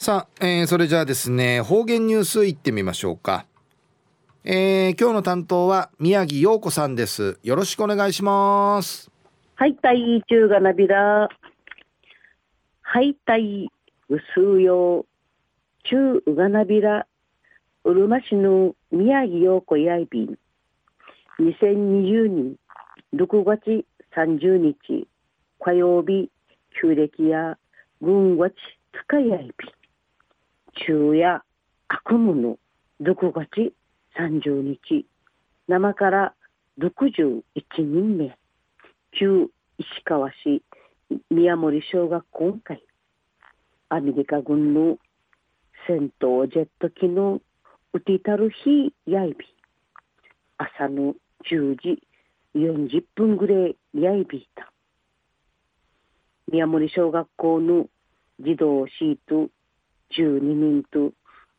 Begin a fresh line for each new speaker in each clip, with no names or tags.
さあ、えー、それじゃあですね方言ニュースいってみましょうか、えー、今日の担当は宮城陽子さんです。よろしくお願いします。
はいたい中がなびらはいたいうすうよう中うがなびらうるま市の宮城陽子やいびん。2020年6月30日火曜日旧暦や軍月使いやいびん。昼夜悪夢の6月30日生から61人目旧石川市宮森小学校会アメリカ軍の戦闘ジェット機のウティタルヒやいび朝の10時40分ぐらいやいびいた。宮森小学校の児童シート12人と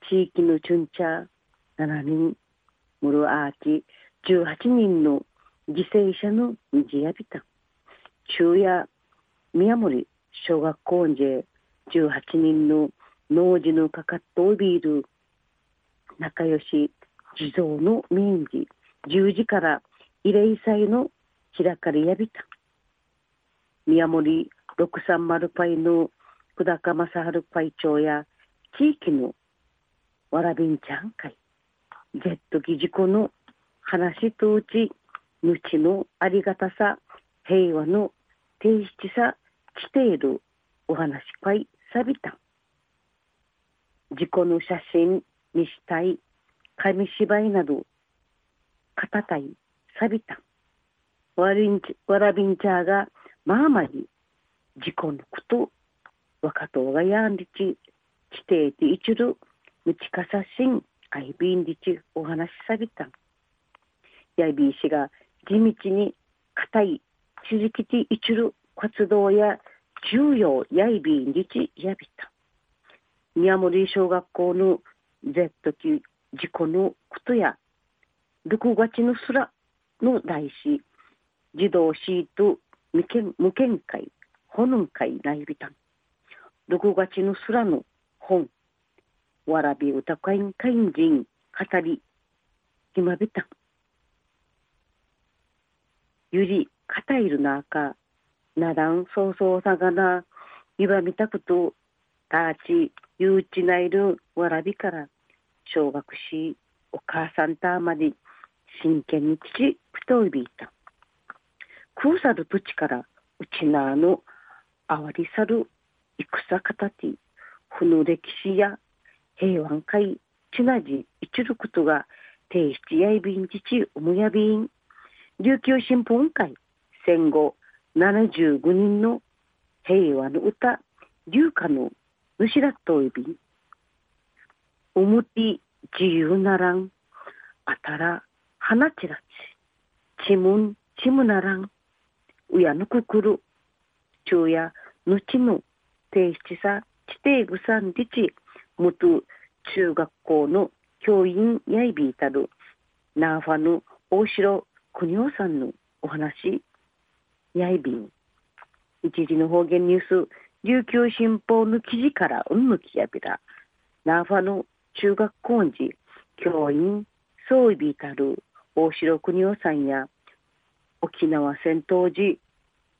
地域のチュンチャー7人ムルアーチ18人の犠牲者の虹やびた中夜宮森小学校で18人の農事のかかっとビール。仲良し地蔵の民事。10時から慰霊祭の開かれやびた。宮森630パイの久高正治会長や地域のわらびんちゃん会、ゼット機事故の話とうち、無知のありがたさ、平和の定質さ、来ているお話会さびた。事故の写真にしたい、紙芝居など、片たい、さびた。わらびんちゃんが、まあまり、事故のこと、若党がやんりち、地底で一るむちかさしんあいびんりちお話しさびた。やいびいしが地道に固い続きて一る活動や重要やいびんりちやびた。宮森小学校の Z 級事故のことや6月のすらの大師児童シート無見無見会ほのん会ないびた。ん6月のすらの本。わらび歌会員会員人語り。ひまびた。ゆりかたいるなあか。ならんそうそうさがな。いばみたくと。たちゆうちないる。わらびから。小学しお母さんたまで真剣に父くといびいた。空さる土地からうちなあの。あわりさる戦かたて。この歴史や平和会ちなじ一ることが提出やいびん自治おむやびん。琉球新聞会戦後75人の平和の歌琉歌の主らといびん。おむて自由ならんあたら花ちらちちむんちむならん。うやのくくる昼夜のちの提出さ指定具産自治元中学校の教員やいびいたるナーファの大城国夫さんのお話やいびん。一時の方言ニュース琉球新報の記事からうんぬきやびらナーファの中学校時教員そういびいたる大城国夫さんや沖縄戦闘時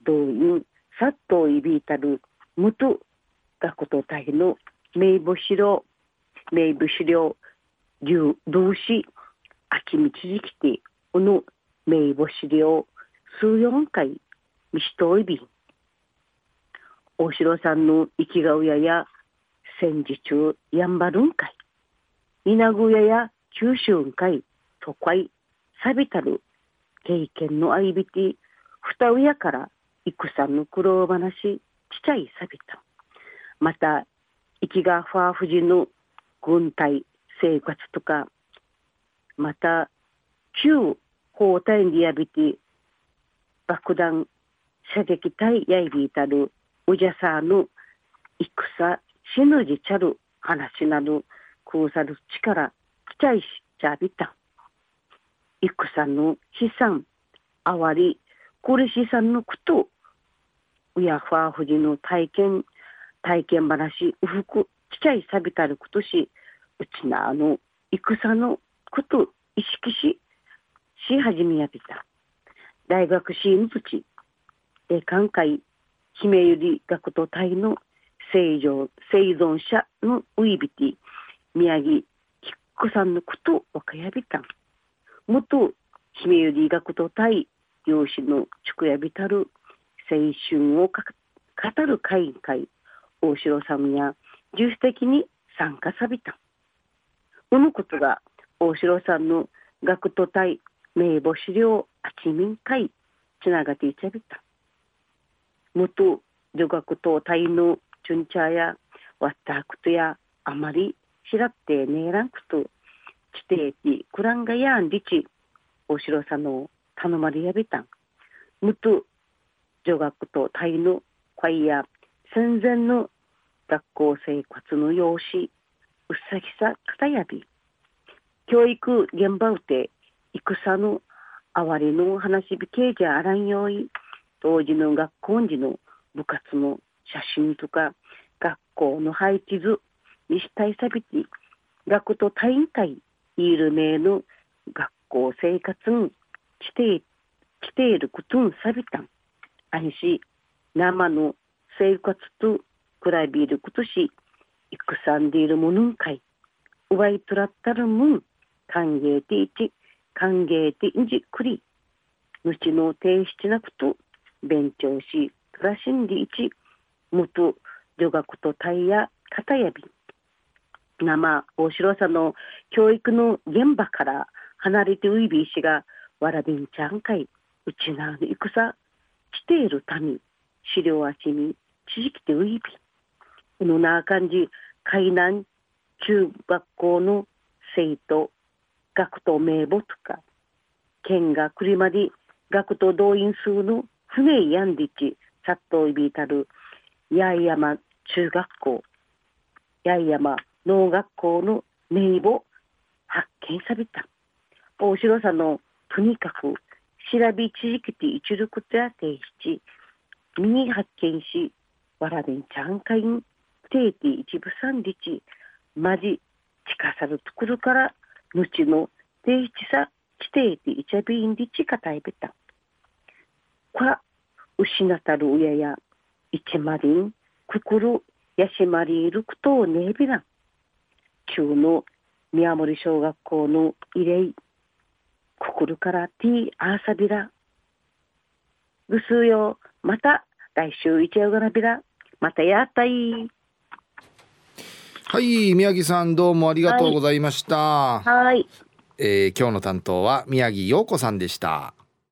動員殺到いびいたる元学徒隊の名簿資料、名簿資料、同志、秋道時期て、この名簿資料、数四回、見しといび。大城さんの生きがうやや、戦時中、やんばるんかい。稲ぐやや、九州んかい、都会、さびたる、経験のあいびて、二親から、戦の苦労話、ちちゃいさびた。また、生きがファーフジの軍隊生活とか、また、旧砲隊にやびて、爆弾射撃隊やいびいたる、うじゃさの戦、死ぬじちゃる話など、空さる力、きちゃいしちゃびた。戦の悲惨、あわり、苦しさのこと、うやファーフジの体験、体験話うふくちちゃいさびたることしうちなあの戦のこと意識しし始めやびた。大学シーンプチえ寛解姫ゆり学徒隊の生存生存者のウイビティ宮城きっこさんのことをかやびた。ん元姫ゆり学徒隊養子のちくやびたる青春をか語る会員会。大城さんや重視的に参加さびた。このことが大城さんの学徒隊名簿資料あちみん会つながっていちゃびた。元女学徒隊のチュンチャーやワッタークトやあまりしらってねえらんくと地底地クランガヤンリチ大城さんの頼まれやびた。んむと女学と隊の会や戦前の学校生活の様子うっさきさかたやび教育現場うて戦のあわりの話びけじゃあらんよい当時の学校時の部活の写真とか学校の配置図にしたいさびて学徒隊員会いる名の学校生活にして来ていることんさびたん。あにし、生の生活と比べることし、戦んでいるものんかい。うわいとらったるもん、歓迎ていち、歓迎てんじくり。ぬちの提出なくと、勉強し、暮らしんでいち、元女学とタイヤ、型やび。生大城さんの教育の現場から離れてウイビー氏がわらびんちゃんかいうちなの戦している民資料あちに地域でウイビこのな感じ海南中学校の生徒学徒名簿とか県が栗まで学徒動員数の船やんでちさっといびたる八重山中学校八重山農学校の名簿発見された。大城さんのとにかく調べ続けて一力や提出身に発見しわらべんちゃんかいん定期一部三日まじ近さるところから後の提出さ地底で一ゃびんりちかたいべたか失ったる親や一まりん心やしまりいることねえびらん中の宮森小学校の慰霊心からティーアーサビラ。ぐすうよ。また来週一夜がなびら。またやったい。
はい宮城さんどうもありがとうございました。
はい。
えー、今日の担当は宮城陽子さんでした。